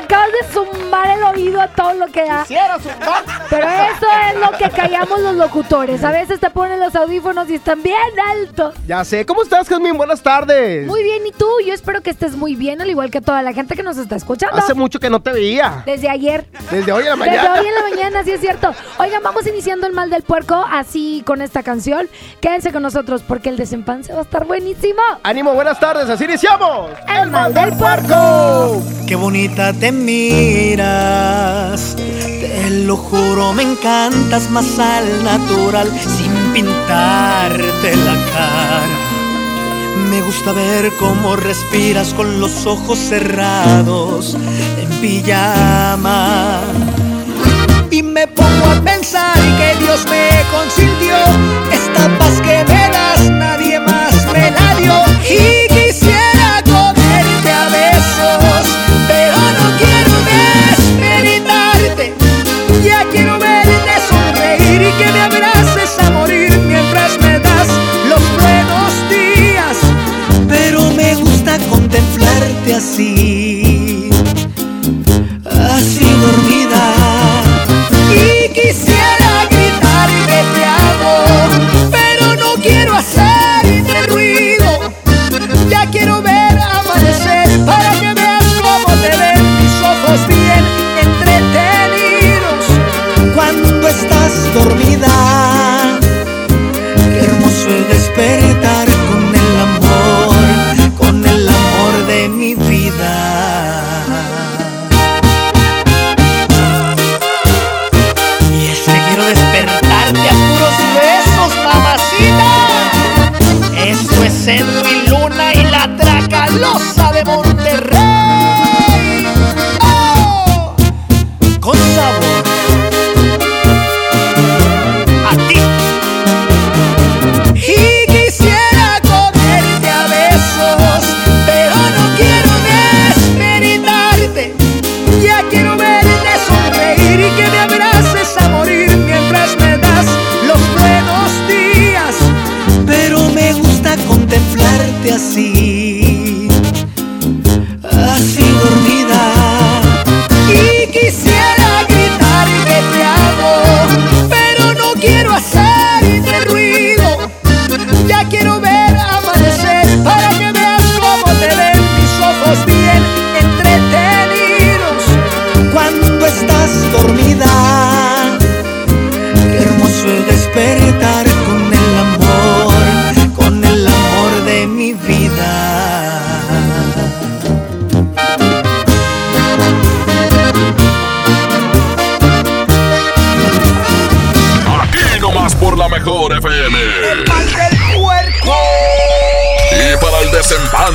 acabas de zumbar el oído a todo lo que da. Pero eso es lo que callamos los locutores. A veces te ponen los audífonos y están bien altos. Ya sé. ¿Cómo estás, Jasmine? Buenas tardes. Muy bien, ¿y tú? Yo espero que estés muy bien, al igual que toda la gente que nos está escuchando. Hace mucho que no te veía. Desde ayer. Desde hoy en la Desde mañana. hoy en la mañana, sí es cierto. Oigan, vamos iniciando el mal del puerco así con esta canción. Quédense con nosotros porque el desempance va a estar buenísimo. Ánimo, buenas tardes. Así iniciamos. El mal del puerco. Qué bonita te te lo juro, me encantas más al natural, sin pintarte la cara. Me gusta ver cómo respiras con los ojos cerrados, en pijama.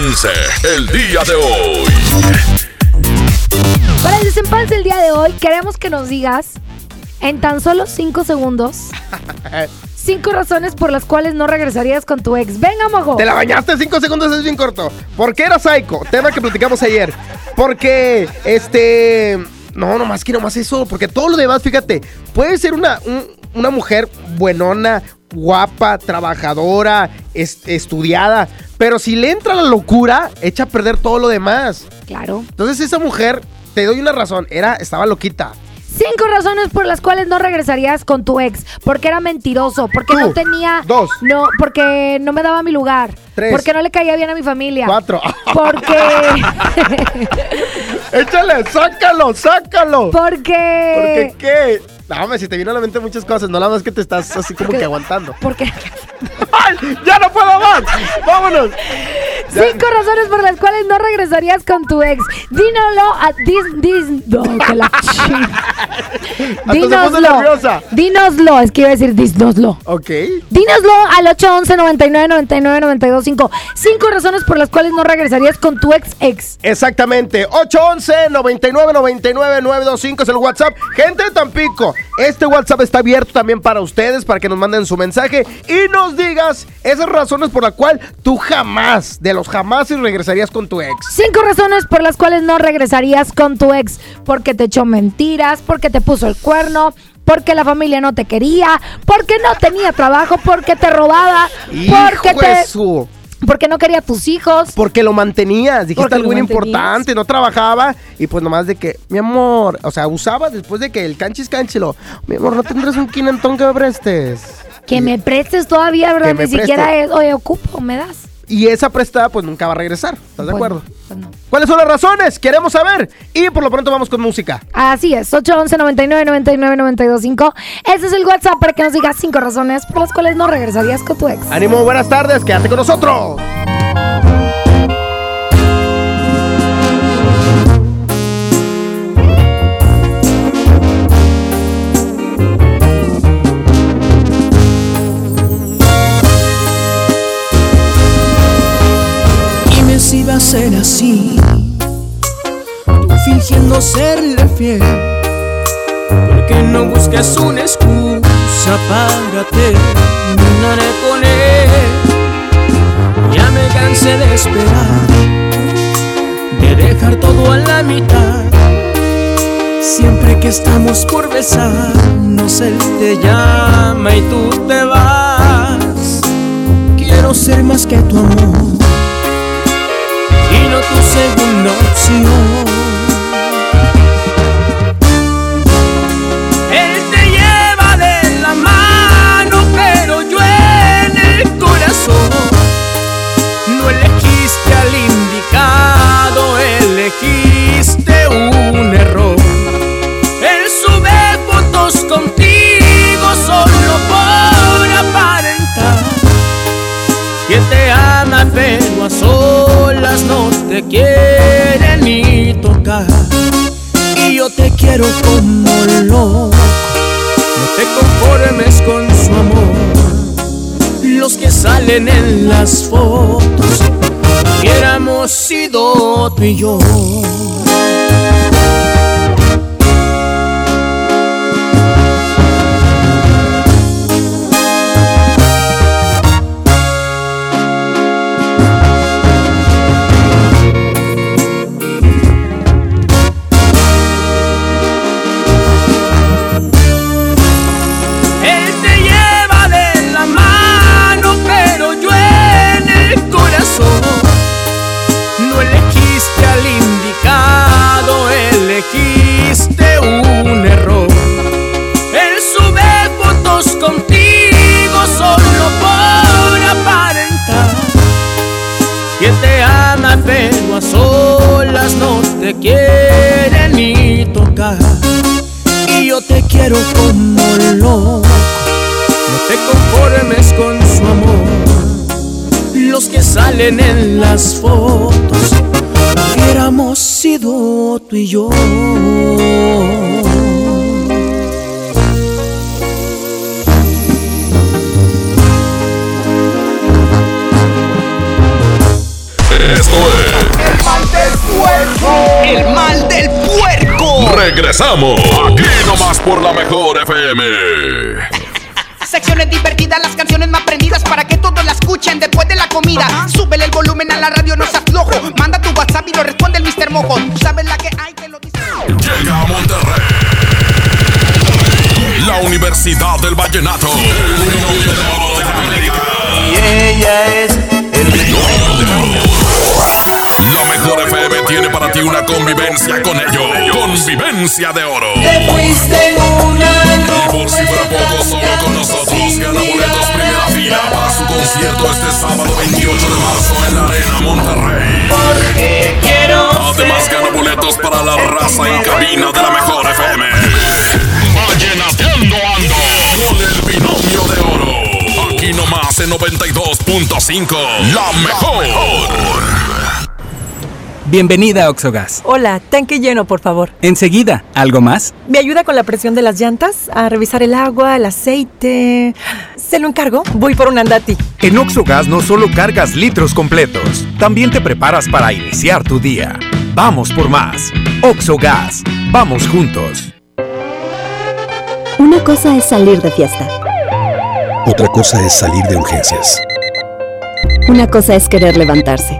Desempance, el día de hoy. Para el desempance el día de hoy, queremos que nos digas en tan solo 5 segundos cinco razones por las cuales no regresarías con tu ex. Venga, mojo. Te la bañaste cinco segundos, es bien corto. ¿Por qué era psycho? Tema que platicamos ayer. Porque, este. No, nomás que nomás eso. Porque todo lo demás, fíjate, puede ser una, un- una mujer buenona, guapa, trabajadora, es- estudiada. Pero si le entra la locura, echa a perder todo lo demás. Claro. Entonces, esa mujer, te doy una razón, era, estaba loquita. Cinco razones por las cuales no regresarías con tu ex. Porque era mentiroso, porque Tú. no tenía... Dos. No, porque no me daba mi lugar. Tres. Porque no le caía bien a mi familia. Cuatro. Porque... Échale, sácalo, sácalo. porque... ¿Por qué hombre, si te vienen a la mente muchas cosas, no la más que te estás así como Porque- que aguantando. Porque... ¡Ay! ¡Ya no puedo más! ¡Vámonos! Ya. Cinco razones por las cuales no regresarías con tu ex. Dínoslo a dis, dis, no, que la nerviosa. Dínoslo, es que iba a decir dínoslo. Ok. Dínoslo al 811 99 99 925 Cinco razones por las cuales no regresarías con tu ex ex. Exactamente. 811-9999-925 es el WhatsApp. Gente de Tampico, este WhatsApp está abierto también para ustedes, para que nos manden su mensaje y nos digas esas razones por las cuales tú jamás, de los jamás, regresarías con tu ex. Cinco razones por las cuales no regresarías con tu ex. Porque te echó mentiras, porque te puso el cuerno, porque la familia no te quería, porque no tenía trabajo, porque te robaba, porque te... Porque no quería a tus hijos. Porque lo mantenías, dijiste Porque algo mantenías. importante, no trabajaba y pues nomás de que, mi amor, o sea, usaba después de que el canchis canchilo, mi amor, no tendrás un quinentón que me prestes. Que me prestes todavía, ¿verdad? Ni siquiera es, oye, ocupo, me das. Y esa prestada pues nunca va a regresar, ¿estás de acuerdo? pues no. ¿Cuáles son las razones? Queremos saber. Y por lo pronto vamos con música. Así es, 811 99 99 925 Ese es el WhatsApp para que nos digas cinco razones por las cuales no regresarías con tu ex. Ánimo, buenas tardes, quédate con nosotros. Va a ser así, tú fingiendo serle fiel. Porque no buscas una excusa para terminar con él. Ya me cansé de esperar, de dejar todo a la mitad. Siempre que estamos por besarnos, él te llama y tú te vas. Quiero ser más que tu amor y no tu segunda opción. Él te lleva de la mano, pero yo en el corazón no elegiste al indicado, elegiste un error. Él sube fotos contigo te quiere ni tocar. Y yo te quiero como loco. No te conformes con su amor. Los que salen en las fotos hubiéramos sido tú y yo y yo te quiero como loco. No te conformes con su amor. Los que salen en las fotos hubiéramos sido tú y yo. Esto es El mal del puerco. El mal del puerco. Regresamos. Aquí nomás por la mejor FM. Secciones divertidas, las canciones más prendidas para que todos la escuchen después de la comida. Súbele el volumen a la radio, no se aflojo. Manda tu WhatsApp y lo responde el Mr. Mojo. Tú sabes la que hay, te lo dice. Llega a Monterrey. La Universidad del Vallenato. Y ella es el tiene para ti una convivencia con ellos. Convivencia de oro. Te fuiste una Y por si fuera poco, solo con nosotros gana boletos primera fila para su concierto este sábado 28 de marzo en la Arena Monterrey. Porque quiero Además gana boletos para la raza en cabina de la mejor FM. Vallenateando ando con el binomio de oro. Aquí nomás en 92.5. La mejor. Bienvenida a Oxogas. Hola, tanque lleno, por favor. Enseguida, ¿algo más? ¿Me ayuda con la presión de las llantas? A revisar el agua, el aceite. ¿Se lo encargo? Voy por un andati. En Oxogas no solo cargas litros completos, también te preparas para iniciar tu día. Vamos por más. Oxogas. Vamos juntos. Una cosa es salir de fiesta. Otra cosa es salir de urgencias. Una cosa es querer levantarse.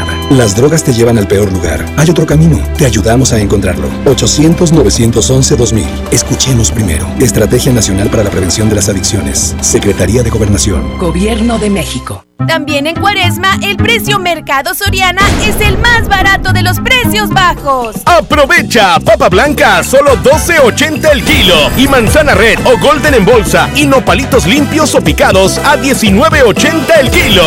Las drogas te llevan al peor lugar. Hay otro camino. Te ayudamos a encontrarlo. 800-911-2000. Escuchemos primero. Estrategia Nacional para la Prevención de las Adicciones. Secretaría de Gobernación. Gobierno de México. También en Cuaresma, el precio Mercado Soriana es el más barato de los precios bajos. Aprovecha papa blanca a solo 12.80 el kilo y manzana red o golden en bolsa y nopalitos limpios o picados a 19.80 el kilo.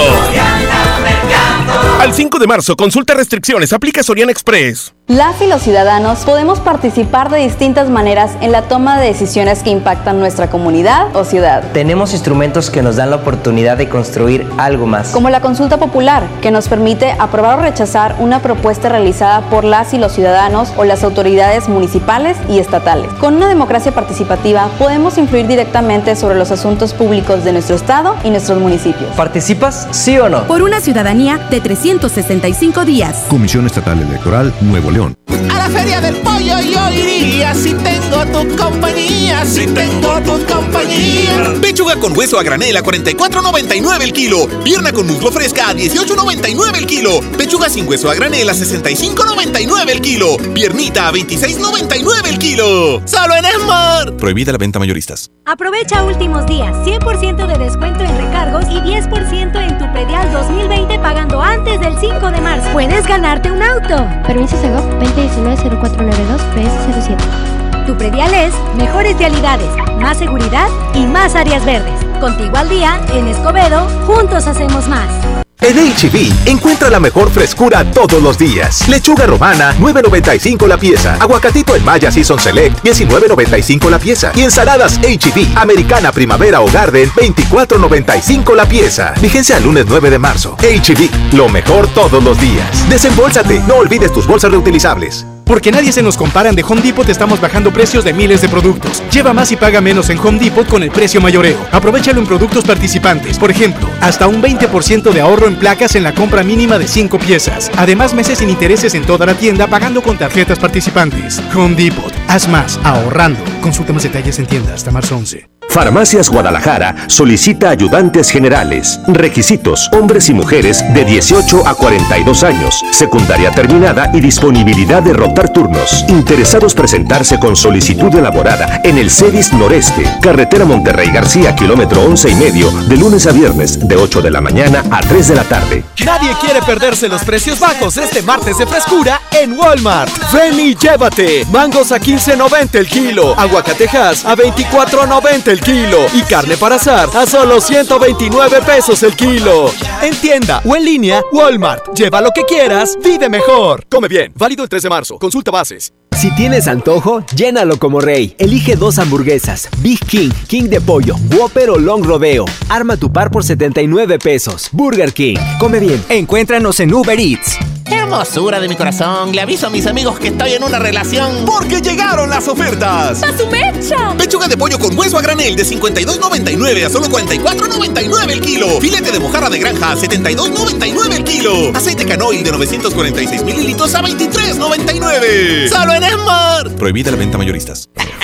Al 5 de marzo, consulta restricciones, aplica Soriana Express. Las y los ciudadanos podemos participar de distintas maneras en la toma de decisiones que impactan nuestra comunidad o ciudad. Tenemos instrumentos que nos dan la oportunidad de construir algo más. Como la consulta popular, que nos permite aprobar o rechazar una propuesta realizada por las y los ciudadanos o las autoridades municipales y estatales. Con una democracia participativa podemos influir directamente sobre los asuntos públicos de nuestro estado y nuestros municipios. ¿Participas, sí o no? Por una ciudadanía de 365 días. Comisión Estatal Electoral Nuevo León. A la feria del pollo yo iría si tengo tu compañía, si tengo tu compañía. Pechuga con hueso a granel a 44.99 el kilo. Pierna con muslo fresca a 18.99 el kilo. Pechuga sin hueso a granel a 65.99 el kilo. Piernita a 26.99 el kilo. Solo en Esmar. Prohibida la venta mayoristas. Aprovecha últimos días, 100% de descuento en recargos y 10% antes del 5 de marzo. Puedes ganarte un auto. Permiso Segov 2019-0492-PS07. Tu predial es mejores vialidades, más seguridad y más áreas verdes. Contigo al día, en Escobedo, juntos hacemos más. En HB, encuentra la mejor frescura todos los días. Lechuga romana, 9.95 la pieza. Aguacatito en Maya Season Select, 19.95 la pieza. Y ensaladas HB, Americana Primavera o Garden, 24.95 la pieza. Vigencia el lunes 9 de marzo. HB, lo mejor todos los días. Desembolsate, no olvides tus bolsas reutilizables. Porque nadie se nos comparan de Home Depot, estamos bajando precios de miles de productos. Lleva más y paga menos en Home Depot con el precio mayoreo. Aprovechalo en productos participantes. Por ejemplo, hasta un 20% de ahorro en placas en la compra mínima de 5 piezas. Además, meses sin intereses en toda la tienda pagando con tarjetas participantes. Home Depot. Haz más ahorrando. Consulta más detalles en tienda hasta marzo 11. Farmacias Guadalajara solicita ayudantes generales. Requisitos: hombres y mujeres de 18 a 42 años, secundaria terminada y disponibilidad de rotar turnos. Interesados presentarse con solicitud elaborada en el CEDIS Noreste, carretera Monterrey García, kilómetro 11 y medio, de lunes a viernes, de 8 de la mañana a 3 de la tarde. Nadie quiere perderse los precios bajos este martes de frescura en Walmart. Ven y llévate. Mangos a 15.90 el kilo, aguacatejas a 24.90 el kilo y carne para asar a solo 129 pesos el kilo. En tienda o en línea, Walmart. Lleva lo que quieras, vive mejor. Come bien, válido el 3 de marzo. Consulta bases. Si tienes antojo, llénalo como rey. Elige dos hamburguesas, Big King, King de pollo, Whopper o Long Rodeo. Arma tu par por 79 pesos. Burger King. Come bien. Encuéntranos en Uber Eats. Hermosura de mi corazón, le aviso a mis amigos que estoy en una relación. Porque llegaron las ofertas. ¡A su mecha! Pechuga de pollo con hueso a granel de 52.99 a solo 44.99 el kilo. Filete de mojarra de granja a 72.99 el kilo. Aceite canoil de 946 mililitros a 23.99. Solo en Esmar. Prohibida la venta mayoristas.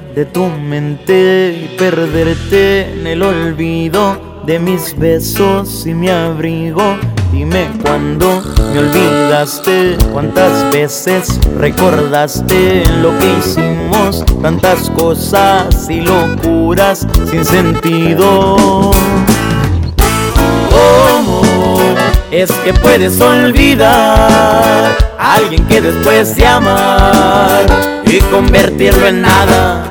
de tu mente y perderte en el olvido de mis besos y mi abrigo. Dime cuándo me olvidaste, cuántas veces recordaste lo que hicimos, tantas cosas y locuras sin sentido. ¿Cómo es que puedes olvidar a alguien que después de amar y convertirlo en nada?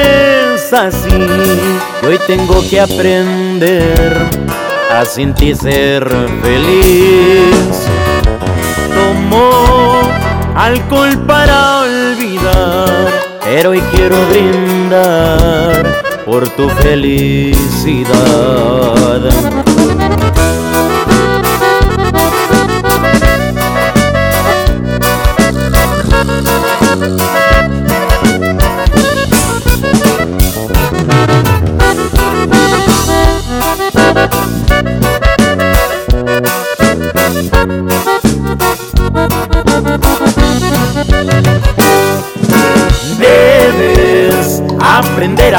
así hoy tengo que aprender a sin ti ser feliz. Tomo alcohol para olvidar, pero hoy quiero brindar por tu felicidad.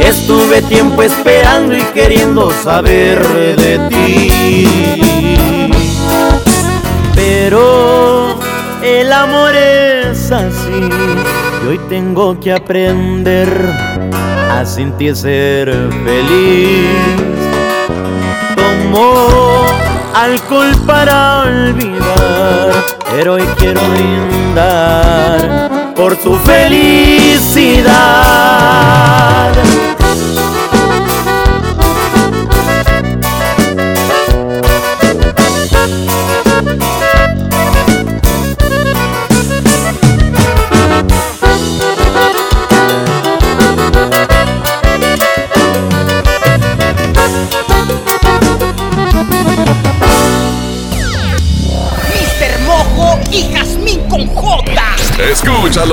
Estuve tiempo esperando y queriendo saber de ti. Pero el amor es así y hoy tengo que aprender a sin ti ser feliz. Tomo alcohol para olvidar, pero hoy quiero brindar por tu felicidad.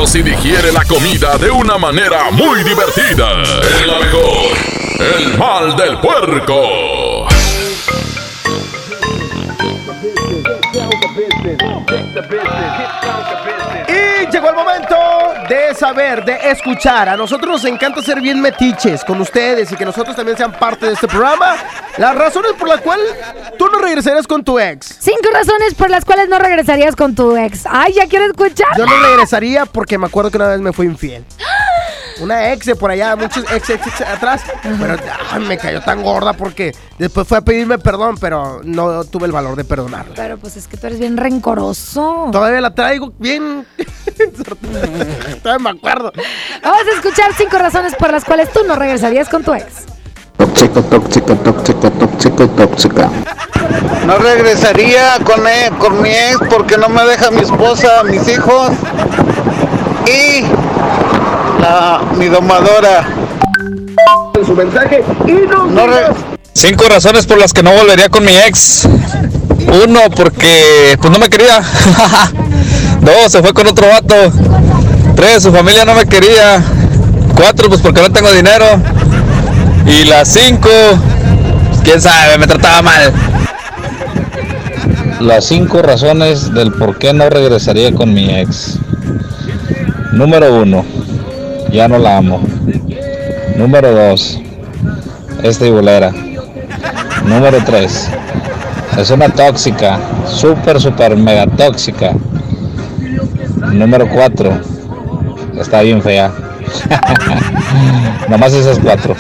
Y digiere la comida de una manera muy divertida. Es la mejor. El mal del puerco. Saber, de escuchar. A nosotros nos encanta ser bien metiches con ustedes y que nosotros también sean parte de este programa. Las razones por las cuales tú no regresarías con tu ex. Cinco razones por las cuales no regresarías con tu ex. Ay, ya quiero escuchar. Yo no regresaría porque me acuerdo que una vez me fui infiel. Una ex de por allá, muchos ex, ex, ex atrás. Pero ay, me cayó tan gorda porque después fue a pedirme perdón, pero no tuve el valor de perdonarla. Pero pues es que tú eres bien rencoroso. Todavía la traigo bien. Todavía me acuerdo. Vamos a escuchar cinco razones por las cuales tú no regresarías con tu ex. Tóxico, tóxico, tóxico, tóxico, tóxica. No regresaría con, él, con mi ex porque no me deja mi esposa, mis hijos y la, mi domadora. Su mensaje y no, Cinco razones por las que no volvería con mi ex. Uno, porque pues no me quería. Dos, se fue con otro vato. Tres, su familia no me quería. Cuatro, pues porque no tengo dinero. Y las cinco, quién sabe, me trataba mal. Las cinco razones del por qué no regresaría con mi ex. Número uno, ya no la amo. Número dos, es tribulera. Número tres, es una tóxica, súper, súper, mega tóxica. Número cuatro, está bien fea. Nomás esas cuatro.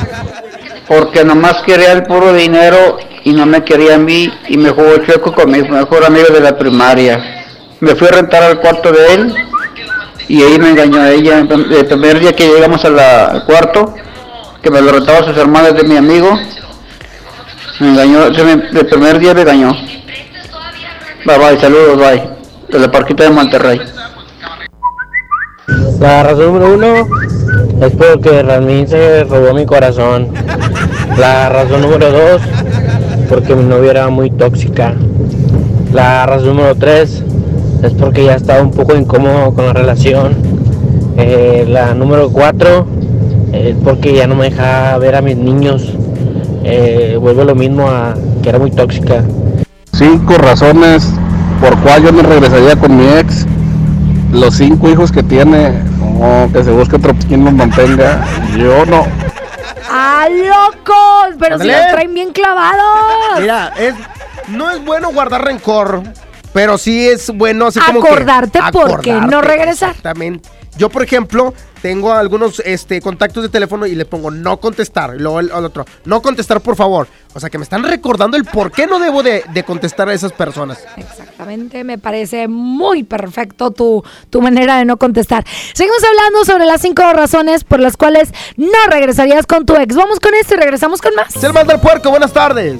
Porque nomás quería el puro dinero y no me quería a mí y me jugó chueco con mi mejor amigo de la primaria. Me fui a rentar al cuarto de él y ahí me engañó a ella. El primer día que llegamos a al cuarto, que me lo rentaba sus hermanas de mi amigo, me engañó, el primer día me engañó. Bye bye, saludos, bye. De la parquita de Monterrey. La razón número uno es porque Rasmín se robó mi corazón. La razón número dos, porque mi novia era muy tóxica. La razón número tres es porque ya estaba un poco incómodo con la relación. Eh, la número cuatro es porque ya no me deja ver a mis niños. Eh, vuelvo a lo mismo a que era muy tóxica. Cinco razones por cuál yo no regresaría con mi ex. Los cinco hijos que tiene, no, que se busque otro quien los mantenga. Yo no. ¡Ah, locos! Pero si los traen bien clavados. Mira, es, no es bueno guardar rencor, pero sí es bueno así como que Acordarte por qué no acordarte, regresar. Exactamente. Yo, por ejemplo, tengo algunos este, contactos de teléfono y le pongo no contestar. Y luego el, el otro, no contestar, por favor. O sea, que me están recordando el por qué no debo de, de contestar a esas personas. Exactamente, me parece muy perfecto tu, tu manera de no contestar. Seguimos hablando sobre las cinco razones por las cuales no regresarías con tu ex. Vamos con esto y regresamos con más. Es el mal del puerco, buenas tardes.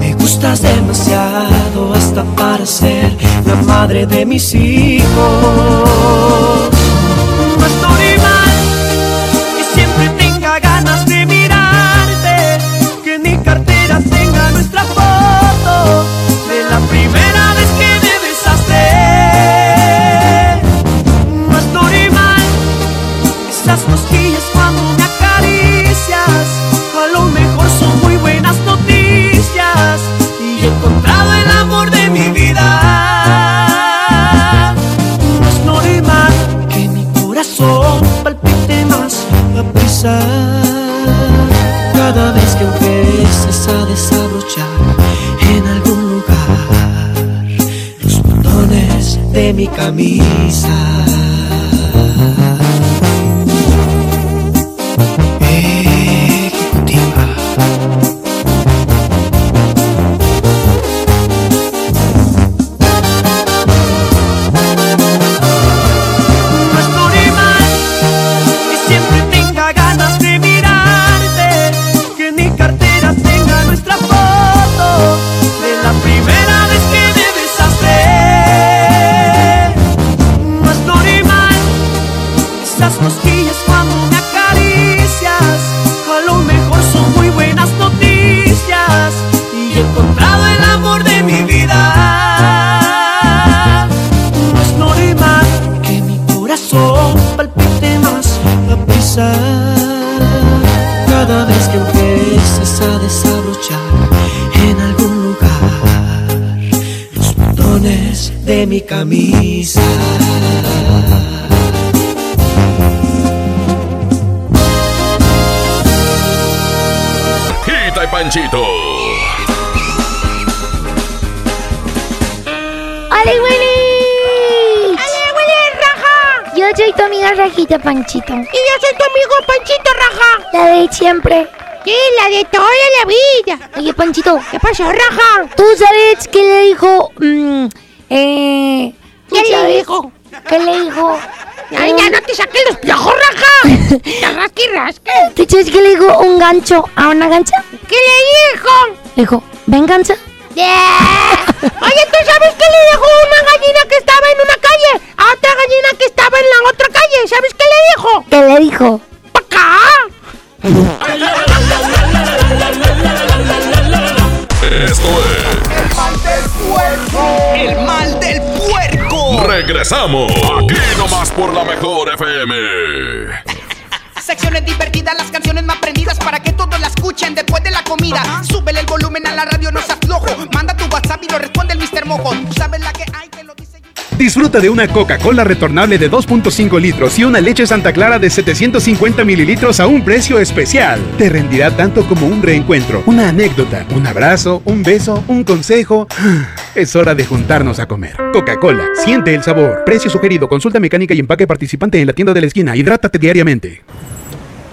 Me gustas demasiado hasta para ser la madre de mis hijos. Cada vez que empieces a desabrochar en algún lugar los botones de mi camisa. Panchito. Y yo soy tu amigo Panchito Raja. La de siempre. Sí, la de toda la vida. Oye, Panchito. ¿Qué pasó, Raja? ¿Tú sabes qué le dijo? mm, eh, ¿Qué le dijo? ¿Qué le dijo? Ay, ya no te saques los piojos, Raja. te rasque y rasque. ¿Tú sabes qué le dijo un gancho a una gancha? ¿Qué le dijo? Le dijo, ven gancha. Oye, ¿tú sabes qué le dijo una gallina que estaba en una calle a otra gallina que estaba en la otra calle? ¿Sabes qué le dijo? ¿Qué le dijo? ¡Acá! Esto es El mal del puerco. El mal del puerco. Regresamos. Aquí nomás por la mejor FM. Secciones divertidas, las canciones más prendidas para que todos la escuchen después de la comida. Súbele el volumen a la radio, no se aflojo. Manda tu WhatsApp y lo responde el Mr. Mojo. Tú sabes la que hay, que lo dice Disfruta de una Coca-Cola retornable de 2.5 litros y una leche Santa Clara de 750 mililitros a un precio especial. Te rendirá tanto como un reencuentro, una anécdota, un abrazo, un beso, un consejo. Es hora de juntarnos a comer. Coca-Cola, siente el sabor. Precio sugerido, consulta mecánica y empaque participante en la tienda de la esquina. Hidrátate diariamente.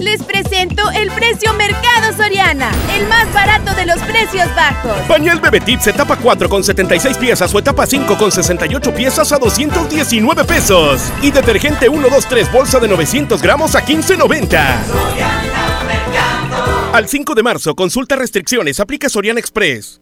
Les presento el precio Mercado Soriana, el más barato de los precios bajos. Pañal Bebé Tips etapa 4 con 76 piezas o etapa 5 con 68 piezas a 219 pesos. Y detergente 1, 2, 3 bolsa de 900 gramos a 15.90. Al 5 de marzo, consulta restricciones, aplica Soriana Express.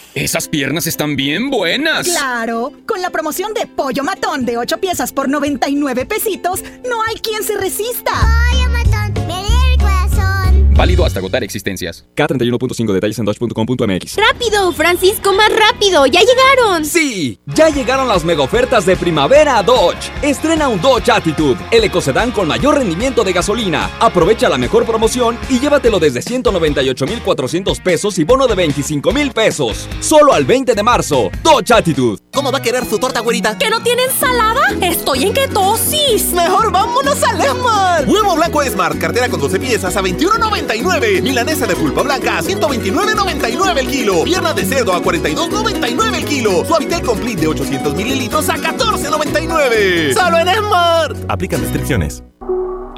Esas piernas están bien buenas. Claro, con la promoción de pollo matón de 8 piezas por 99 pesitos, no hay quien se resista. Pollo matón, Válido hasta agotar existencias. K31.5 detalles en dodge.com.mx. ¡Rápido, Francisco, más rápido! ¡Ya llegaron! Sí, ya llegaron las mega ofertas de primavera a Dodge. Estrena un Dodge Attitude, el ecocedán con mayor rendimiento de gasolina. Aprovecha la mejor promoción y llévatelo desde 198,400 pesos y bono de 25,000 pesos. Solo al 20 de marzo. Dodge Attitude. ¿Cómo va a querer su torta, güerita? ¿Que no tiene ensalada? ¡Estoy en ketosis! ¡Mejor vámonos al Esmar! Huevo blanco Smart, cartera con 12 piezas a 21.99. Milanesa de pulpa blanca a 129.99 el kilo. Pierna de cerdo a 42.99 el kilo. Suavitel Complete de 800 mililitros a 14.99. ¡Solo en Smart! Aplican restricciones.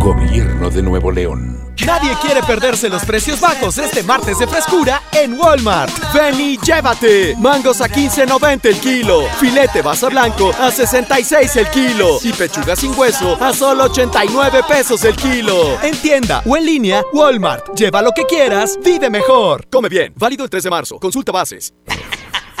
Gobierno de Nuevo León. Nadie quiere perderse los precios bajos este martes de frescura en Walmart. Ven y llévate. Mangos a 15.90 el kilo. Filete basa blanco a 66 el kilo. Y pechuga sin hueso a solo 89 pesos el kilo. En tienda o en línea, Walmart. Lleva lo que quieras, vive mejor. Come bien. Válido el 3 de marzo. Consulta bases.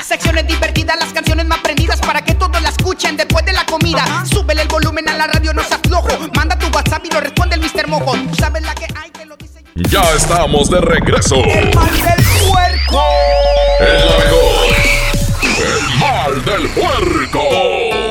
Secciones divertidas, las canciones más prendidas para que todos la escuchen después de la comida. Súbele el volumen a la radio, no se aflojo. Manda tu WhatsApp y lo responde el Mr. Mojo. Tú sabes la que hay, que lo dice. Ya estamos de regreso. El mal del puerco. El la mejor. El mal del puerco.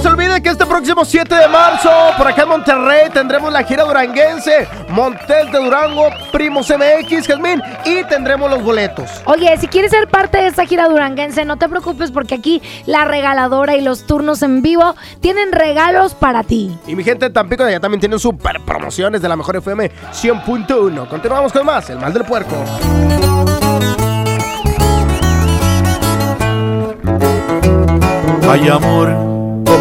No se olvide que este próximo 7 de marzo, por acá en Monterrey, tendremos la gira duranguense, Montel de Durango, Primos MX, Jazmín, y tendremos los boletos. Oye, si quieres ser parte de esta gira duranguense, no te preocupes porque aquí la regaladora y los turnos en vivo tienen regalos para ti. Y mi gente Tampico de allá también tienen super promociones de la mejor FM 100.1. Continuamos con más, el mal del puerco. Hay amor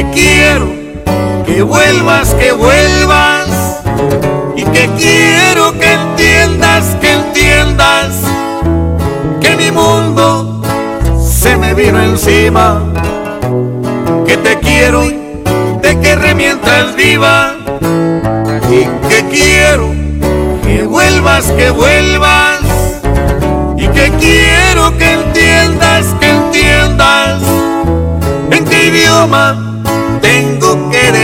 Que quiero que vuelvas, que vuelvas. Y que quiero que entiendas, que entiendas que mi mundo se me vino encima. Que te quiero, de que remientas viva. Y que quiero que vuelvas, que vuelvas. Y que quiero que entiendas, que entiendas en qué idioma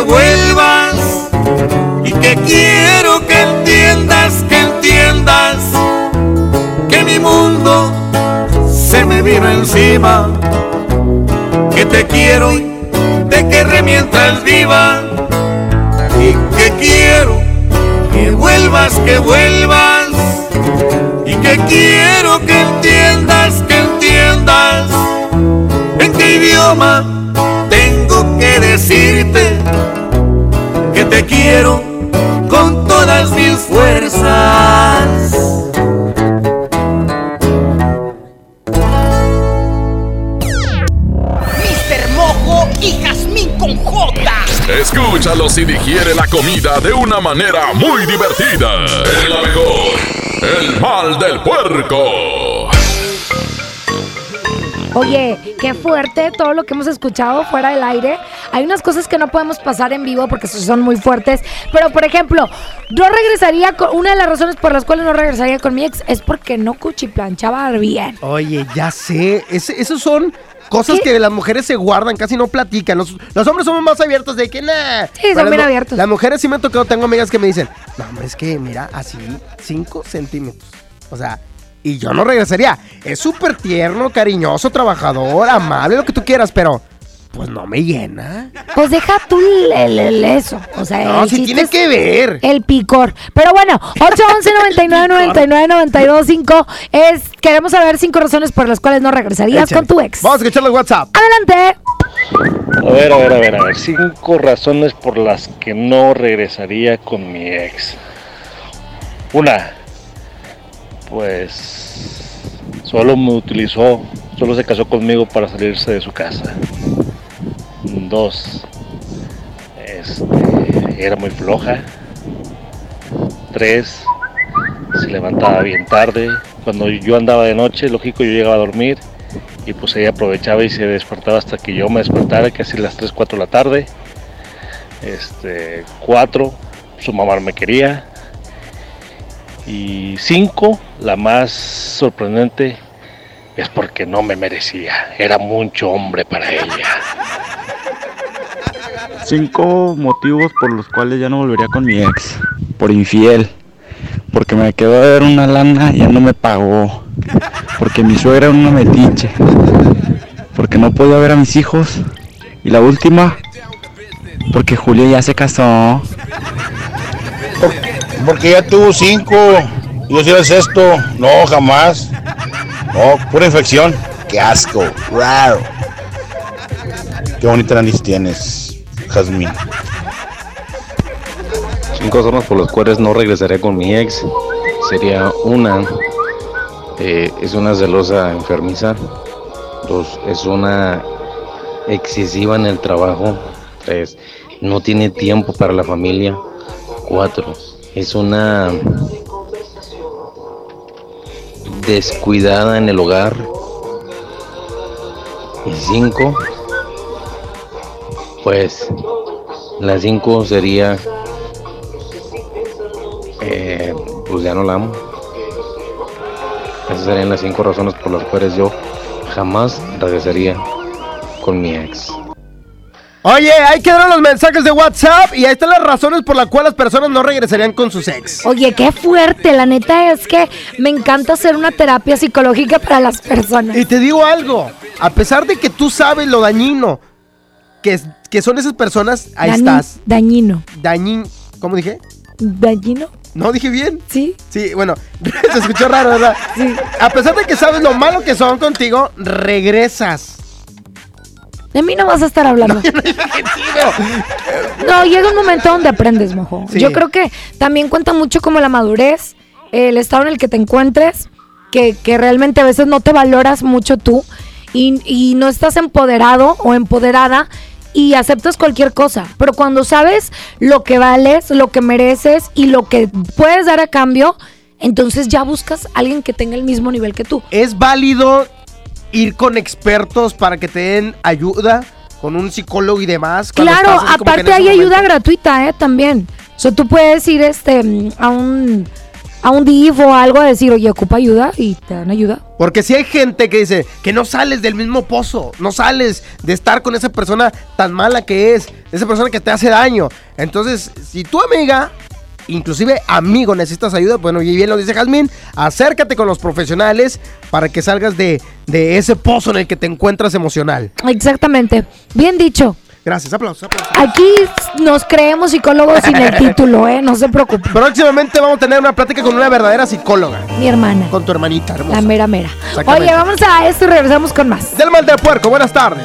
Vuelvas. Y que quiero que entiendas, que entiendas que mi mundo se me vino encima, que te quiero, de que remientas viva. Y que quiero que vuelvas, que vuelvas. Y que quiero que entiendas, que entiendas en qué idioma decirte que te quiero con todas mis fuerzas. Mr. Mojo y Jazmín con J. Escúchalos y digiere la comida de una manera muy divertida. En la mejor, el mal del puerco. Oye, qué fuerte todo lo que hemos escuchado fuera del aire. Hay unas cosas que no podemos pasar en vivo porque son muy fuertes. Pero, por ejemplo, no regresaría con. Una de las razones por las cuales no regresaría con mi ex es porque no cuchiplanchaba bien. Oye, ya sé. Ese- esos son cosas que las mujeres se guardan, casi no platican. Los, los hombres somos más abiertos de que nada. Sí, son bien abiertos. Las mujeres sí me han tocado, tengo amigas que me dicen, no, hombre, es que mira, así, 5 centímetros. O sea, y yo no regresaría. Es súper tierno, cariñoso, trabajador, amable, lo que tú quieras, pero pues no me llena. Pues deja tú el, el- el eso. O sea, No, el chiste tiene es que ver. El picor. Pero bueno, 811 99 99 92 5 es. Queremos saber cinco razones por las cuales no regresarías Échale. con tu ex. Vamos a escucar el WhatsApp. Adelante. A ver, a ver, a ver, a ver. Cinco razones por las que no regresaría con mi ex. Una, pues solo me utilizó, solo se casó conmigo para salirse de su casa. Dos, este, era muy floja. Tres, se levantaba bien tarde. Cuando yo andaba de noche, lógico, yo llegaba a dormir y pues ella aprovechaba y se despertaba hasta que yo me despertara, casi las 3, 4 de la tarde. Este, cuatro, su mamá me quería. Y cinco, la más sorprendente, es porque no me merecía. Era mucho hombre para ella. Cinco motivos por los cuales ya no volvería con mi ex. Por infiel. Porque me quedó de ver una lana y ya no me pagó. Porque mi suegra era una metiche. Porque no podía ver a mis hijos. Y la última, porque Julio ya se casó. Porque ya tuvo cinco. Yo soy el sexto. No, jamás. Oh, pura infección. Qué asco. Raro. Qué bonita nariz tienes, Jazmín. Cinco razones por las cuales no regresaría con mi ex. Sería una, eh, es una celosa enfermiza. Dos, es una excesiva en el trabajo. Tres, no tiene tiempo para la familia. Cuatro, es una descuidada en el hogar. Y cinco, pues la cinco sería, eh, pues ya no la amo. Esas serían las cinco razones por las cuales yo jamás regresaría con mi ex. Oye, ahí quedaron los mensajes de WhatsApp y ahí están las razones por las cuales las personas no regresarían con sus ex. Oye, qué fuerte. La neta es que me encanta hacer una terapia psicológica para las personas. Y te digo algo, a pesar de que tú sabes lo dañino que, son esas personas, ahí Dañi- estás. Dañino. Dañin, ¿cómo dije? ¿Dañino? ¿No dije bien? Sí. Sí, bueno, se escuchó raro, ¿verdad? Sí. A pesar de que sabes lo malo que son contigo, regresas. De mí no vas a estar hablando. No, llega un momento donde aprendes, mojo. Sí. Yo creo que también cuenta mucho como la madurez, el estado en el que te encuentres, que, que realmente a veces no te valoras mucho tú y, y no estás empoderado o empoderada y aceptas cualquier cosa. Pero cuando sabes lo que vales, lo que mereces y lo que puedes dar a cambio, entonces ya buscas a alguien que tenga el mismo nivel que tú. ¿Es válido ir con expertos para que te den ayuda? Con un psicólogo y demás. Claro, aparte hay ayuda gratuita, ¿eh? También. O sea, tú puedes ir este, mm, a un a un DIF o algo a decir, oye, ocupa ayuda y te dan ayuda. Porque si hay gente que dice que no sales del mismo pozo, no sales de estar con esa persona tan mala que es, esa persona que te hace daño. Entonces, si tu amiga, inclusive amigo, necesitas ayuda, bueno, y bien lo dice Jazmín, acércate con los profesionales para que salgas de, de ese pozo en el que te encuentras emocional. Exactamente. Bien dicho. Gracias, aplausos, aplausos. Aquí nos creemos psicólogos sin el título, ¿eh? No se preocupe. Próximamente vamos a tener una plática con una verdadera psicóloga. Mi hermana. Con tu hermanita hermosa. La mera mera. Oye, vamos a esto y regresamos con más. Del mal del puerco, buenas tardes.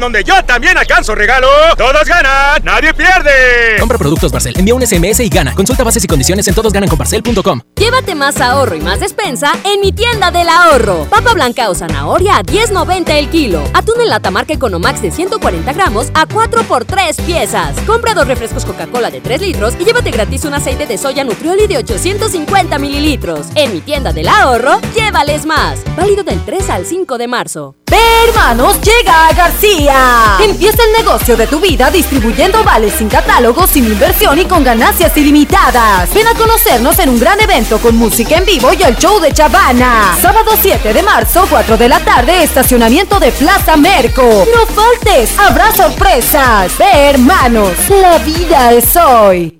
En donde yo también alcanzo regalo. Todos ganan, nadie pierde. Compra productos Barcel, envía un SMS y gana. Consulta bases y condiciones en todosgananconbarcel.com. Llévate más ahorro y más despensa en mi tienda del ahorro. Papa blanca o zanahoria a 10.90 el kilo. Atún en lata marca Economax de 140 gramos a 4 por 3 piezas. Compra dos refrescos Coca-Cola de 3 litros y llévate gratis un aceite de soya Nutrioli de 850 mililitros. En mi tienda del ahorro, llévales más. Válido del 3 al 5 de marzo. Hermanos, llega a García. Empieza el negocio de tu vida distribuyendo vales sin catálogo, sin inversión y con ganancias ilimitadas. Ven a conocernos en un gran evento con música en vivo y el show de Chavana. Sábado 7 de marzo, 4 de la tarde, estacionamiento de Plaza Merco. No faltes, habrá sorpresas. Ve, hermanos, la vida es hoy.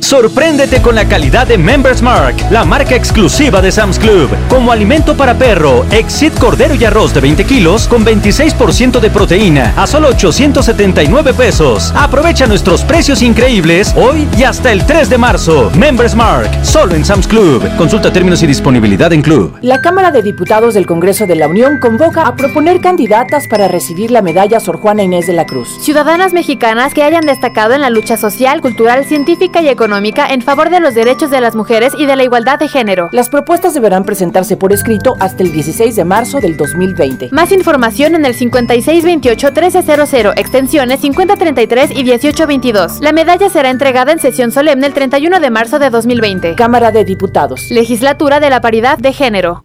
Sorpréndete con la calidad de Members Mark, la marca exclusiva de Sam's Club. Como alimento para perro, Exit Cordero y Arroz de 20 kilos con 26% de proteína a solo 879 pesos. Aprovecha nuestros precios increíbles hoy y hasta el 3 de marzo. Members Mark, solo en Sam's Club. Consulta términos y disponibilidad en Club. La Cámara de Diputados del Congreso de la Unión convoca a proponer candidatas para recibir la medalla Sor Juana Inés de la Cruz. Ciudadanas mexicanas que hayan destacado en la lucha social, cultural, científica y económica en favor de los derechos de las mujeres y de la igualdad de género. Las propuestas deberán presentarse por escrito hasta el 16 de marzo del 2020. Más información en el 5628-1300, extensiones 5033 y 1822. La medalla será entregada en sesión solemne el 31 de marzo de 2020. Cámara de Diputados. Legislatura de la Paridad de Género.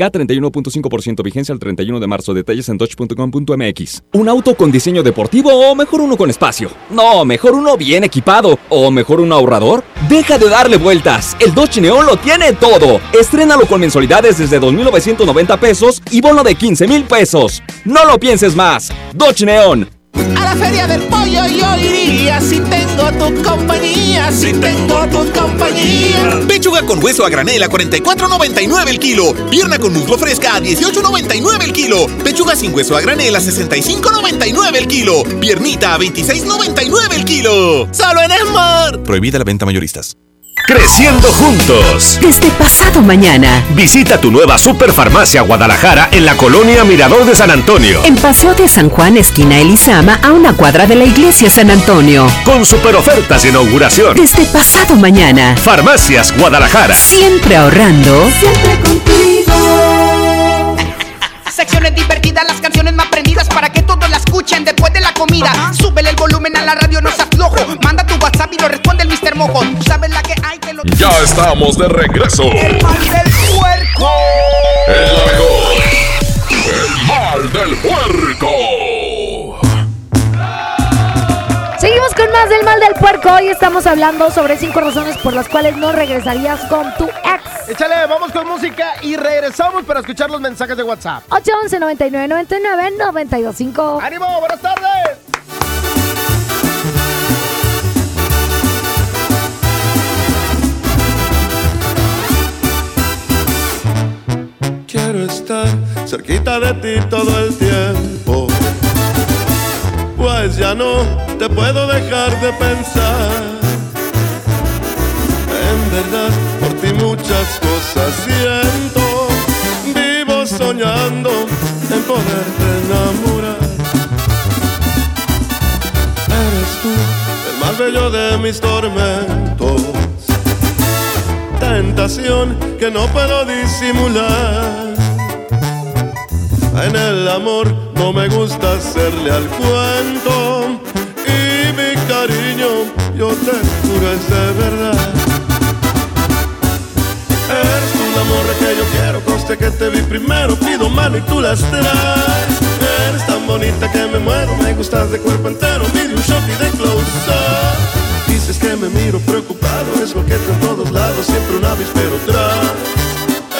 K31.5% vigencia al 31 de marzo. Detalles en dodge.com.mx. ¿Un auto con diseño deportivo o mejor uno con espacio? No, mejor uno bien equipado. ¿O mejor un ahorrador? Deja de darle vueltas. El Dodge Neon lo tiene todo. Estrénalo con mensualidades desde 2.990 pesos y bono de 15 mil pesos. No lo pienses más. Dodge Neon. A la feria del pollo yo iría si tengo tu compañía, si tengo tu compañía. Pechuga con hueso a granel a 44.99 el kilo. Pierna con muslo fresca a 18.99 el kilo. Pechuga sin hueso a granel a 65.99 el kilo. Piernita a 26.99 el kilo. Solo en Esmar. Prohibida la venta mayoristas. Creciendo juntos. Desde pasado mañana. Visita tu nueva Superfarmacia Guadalajara en la colonia Mirador de San Antonio. En Paseo de San Juan, esquina Elizama, a una cuadra de la iglesia San Antonio. Con super ofertas de inauguración. Desde pasado mañana. Farmacias Guadalajara. Siempre ahorrando. Siempre contigo. Secciones divertidas, las canciones más prendidas para que todos la escuchen después de comida. Súbele el volumen a la radio, no se aflojo. Manda tu WhatsApp y lo responde el Mr. Mojo. Tú sabes la que hay, te lo Ya estamos de regreso. El mal del puerco. El mejor. Del puerco. Hoy estamos hablando sobre cinco razones por las cuales no regresarías con tu ex. Échale, vamos con música y regresamos para escuchar los mensajes de WhatsApp. 811 99 99 925. ¡Ánimo! ¡Buenas tardes! Quiero estar cerquita de ti todo el tiempo. Ya no te puedo dejar de pensar. En verdad, por ti muchas cosas siento. Vivo soñando en poderte enamorar. Eres tú el más bello de mis tormentos. Tentación que no puedo disimular. En el amor no me gusta hacerle al cuento. Y mi cariño, yo te juro es de verdad. Eres un amor que yo quiero, conste que te vi primero, pido mano y tú las traes. Eres tan bonita que me muero, me gustas de cuerpo entero, mide un shot y de close up. Dices que me miro preocupado, es coqueto en todos lados, siempre un avispero tras.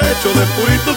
Hecho de puritos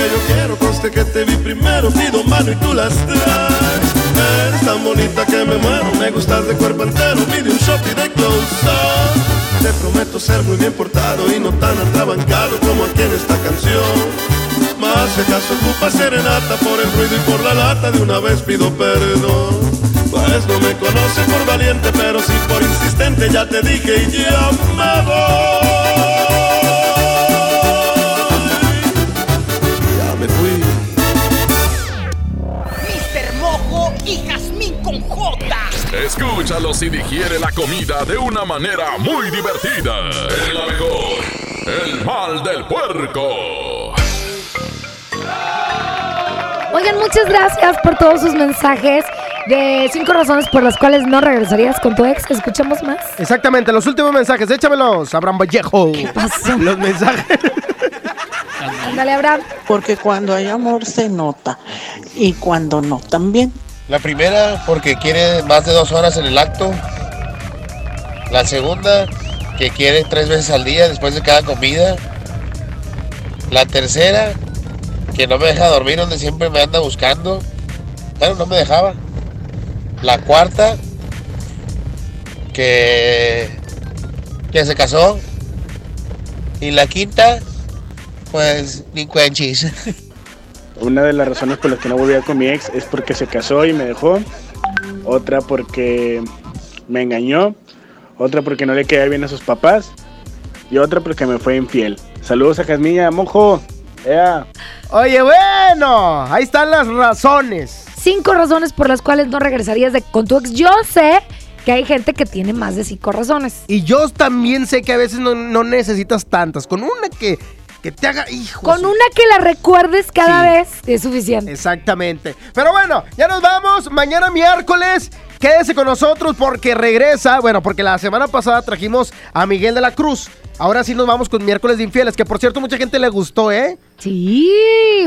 Que yo quiero, conste que te vi primero, pido mano y tú las traes. Eres tan bonita que me muero, me gustas de cuerpo entero, pide un shot y de close up. Te prometo ser muy bien portado y no tan atrabancado como aquí en esta canción. Más si acaso ocupa serenata por el ruido y por la lata, de una vez pido perdón. Pues no me conoce por valiente, pero sí por insistente, ya te dije y ya me voy. Escúchalos y digiere la comida de una manera muy divertida. En la mejor, el mal del puerco. Oigan, muchas gracias por todos sus mensajes de cinco razones por las cuales no regresarías con tu ex. Escuchemos más. Exactamente, los últimos mensajes, échamelos, Abraham Vallejo. ¿Qué pasó? Los mensajes. Ándale, Abraham. Porque cuando hay amor se nota y cuando no también. La primera, porque quiere más de dos horas en el acto. La segunda, que quiere tres veces al día después de cada comida. La tercera, que no me deja dormir donde siempre me anda buscando. Claro, no me dejaba. La cuarta, que, que se casó. Y la quinta, pues ni cuenchis. Una de las razones por las que no volvía con mi ex es porque se casó y me dejó. Otra porque me engañó. Otra porque no le quedé bien a sus papás. Y otra porque me fue infiel. Saludos a Jasmilla, mojo. Ea. Oye, bueno, ahí están las razones. Cinco razones por las cuales no regresarías de, con tu ex. Yo sé que hay gente que tiene más de cinco razones. Y yo también sé que a veces no, no necesitas tantas. Con una que, que te haga, hijo. Con una que la recuerdes cada Sí. vez es suficiente. Exactamente. Pero bueno, ya nos vamos. Mañana miércoles. Quédese con nosotros porque regresa. Bueno, porque la semana pasada trajimos a Miguel de la Cruz. Ahora sí nos vamos con miércoles de infieles, que por cierto mucha gente le gustó, ¿eh? Sí.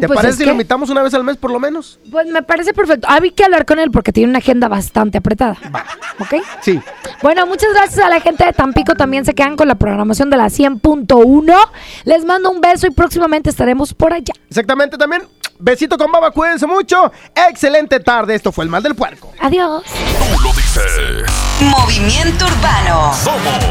¿Te pues parece si que- lo invitamos una vez al mes por lo menos? Pues me parece perfecto. Había que hablar con él porque tiene una agenda bastante apretada. ¿Ok? Sí. Bueno, muchas gracias a la gente de Tampico. También se quedan con la programación de la 100.1. Les mando un beso y próximamente estaremos por allá. Exactamente también. Besito con baba, cuídense mucho. Excelente tarde. Esto fue el mal del puerco. Adiós. Tú lo dices. Movimiento Urbano. Somos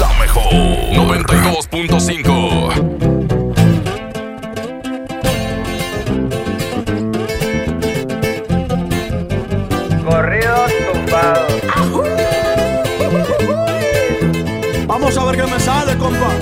la mejor 92.5. Corridos tumbados. Vamos a ver qué me sale, compa.